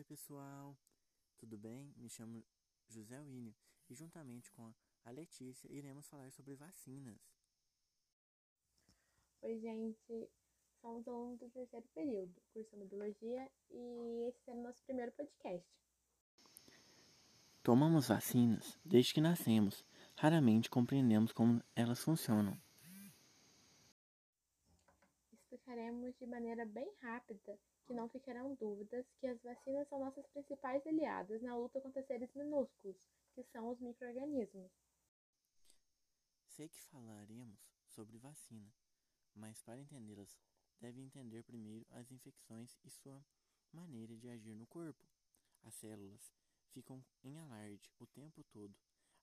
Oi, pessoal, tudo bem? Me chamo José William e, juntamente com a Letícia, iremos falar sobre vacinas. Oi, gente, somos alunos do terceiro período, cursando Biologia, e esse é o nosso primeiro podcast. Tomamos vacinas desde que nascemos, raramente compreendemos como elas funcionam. Explicaremos de maneira bem rápida que não ficarão dúvidas que as vacinas são nossas principais aliadas na luta contra seres minúsculos, que são os microorganismos. Sei que falaremos sobre vacina, mas para entendê-las, deve entender primeiro as infecções e sua maneira de agir no corpo. As células ficam em alarde o tempo todo,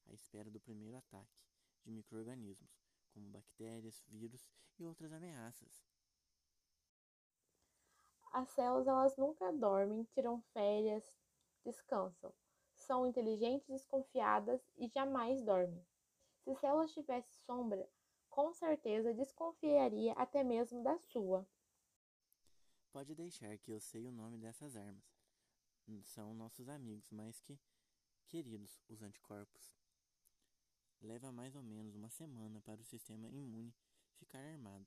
à espera do primeiro ataque de microorganismos, como bactérias, vírus e outras ameaças. As células elas nunca dormem, tiram férias, descansam. São inteligentes, desconfiadas e jamais dormem. Se células tivesse sombra, com certeza desconfiaria até mesmo da sua. Pode deixar que eu sei o nome dessas armas. São nossos amigos mais que queridos, os anticorpos. Leva mais ou menos uma semana para o sistema imune ficar armado,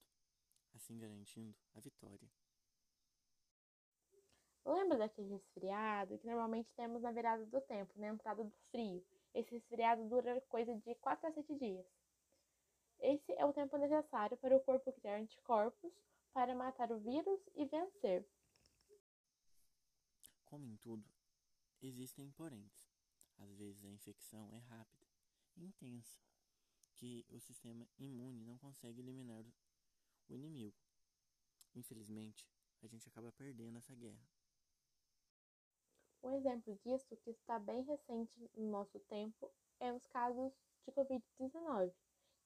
assim garantindo a vitória. Lembra daquele resfriado que normalmente temos na virada do tempo, na entrada do frio? Esse resfriado dura coisa de 4 a 7 dias. Esse é o tempo necessário para o corpo criar anticorpos para matar o vírus e vencer. Como em tudo, existem poréns. Às vezes a infecção é rápida intensa, que o sistema imune não consegue eliminar o inimigo. Infelizmente, a gente acaba perdendo essa guerra. Um exemplo disso, que está bem recente no nosso tempo, é os casos de Covid-19,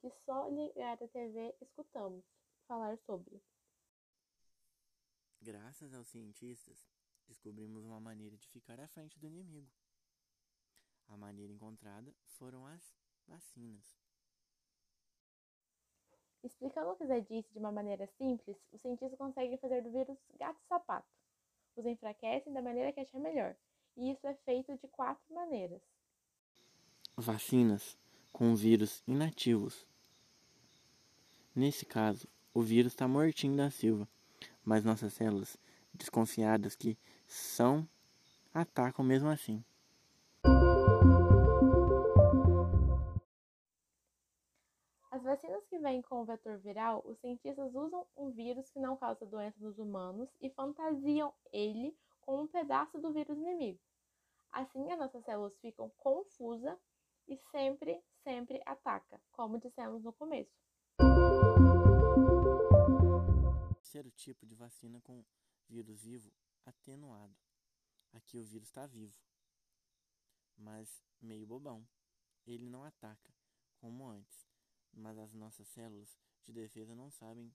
que só ligar a TV escutamos falar sobre. Graças aos cientistas, descobrimos uma maneira de ficar à frente do inimigo. A maneira encontrada foram as vacinas. Explicando o que Zé disse de uma maneira simples, os cientistas conseguem fazer do vírus gato-sapato. Os enfraquecem da maneira que achar melhor, e isso é feito de quatro maneiras: vacinas com vírus inativos. Nesse caso, o vírus está mortinho da Silva, mas nossas células, desconfiadas que são, atacam mesmo assim. As vacinas que vêm com o vetor viral, os cientistas usam um vírus que não causa doença nos humanos e fantasiam ele com um pedaço do vírus inimigo. Assim, as nossas células ficam confusas e sempre, sempre ataca, como dissemos no começo. Terceiro tipo de vacina com vírus vivo atenuado. Aqui o vírus está vivo, mas meio bobão. Ele não ataca, como antes, mas as nossas células de defesa não sabem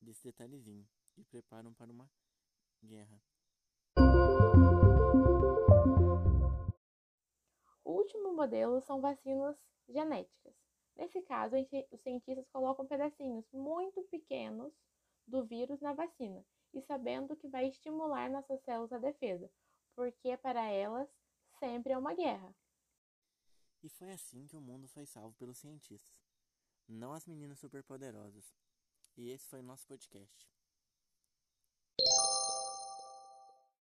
desse detalhezinho e preparam para uma guerra. O último modelo são vacinas genéticas. Nesse caso, os cientistas colocam pedacinhos muito pequenos do vírus na vacina e sabendo que vai estimular nossas células à defesa, porque para elas sempre é uma guerra. E foi assim que o mundo foi salvo pelos cientistas, não as meninas superpoderosas. E esse foi o nosso podcast.